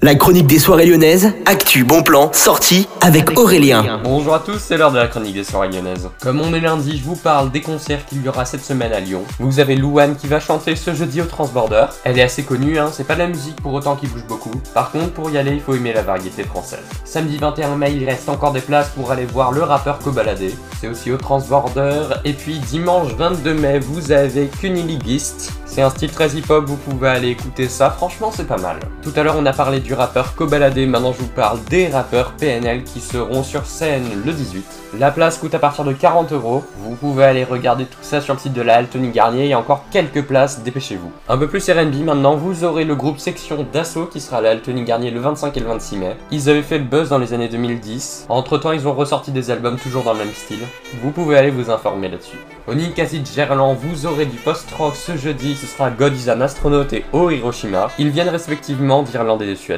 La chronique des soirées lyonnaises, actu, bon plan, sortie avec Aurélien. Bonjour à tous, c'est l'heure de la chronique des soirées lyonnaises. Comme on est lundi, je vous parle des concerts qu'il y aura cette semaine à Lyon. Vous avez Louane qui va chanter ce jeudi au Transborder. Elle est assez connue, hein, c'est pas de la musique pour autant qui bouge beaucoup. Par contre, pour y aller, il faut aimer la variété française. Samedi 21 mai, il reste encore des places pour aller voir le rappeur Cobaladé. C'est aussi au Transborder. Et puis dimanche 22 mai, vous avez Cuniligist. C'est un style très hip-hop, vous pouvez aller écouter ça, franchement c'est pas mal. Tout à l'heure on a parlé du rappeur Kobalade, maintenant je vous parle des rappeurs PNL qui seront sur scène le 18. La place coûte à partir de 40 euros, vous pouvez aller regarder tout ça sur le site de la Altony Garnier, il y a encore quelques places, dépêchez-vous. Un peu plus RB maintenant, vous aurez le groupe Section d'Assaut qui sera à la Altony Garnier le 25 et le 26 mai. Ils avaient fait le buzz dans les années 2010, entre temps ils ont ressorti des albums toujours dans le même style, vous pouvez aller vous informer là-dessus. Au Ninkasi Gerland, vous aurez du post-rock ce jeudi, ce sera God is an Astronaut et Oh Hiroshima. Ils viennent respectivement d'Irlande et de Suède.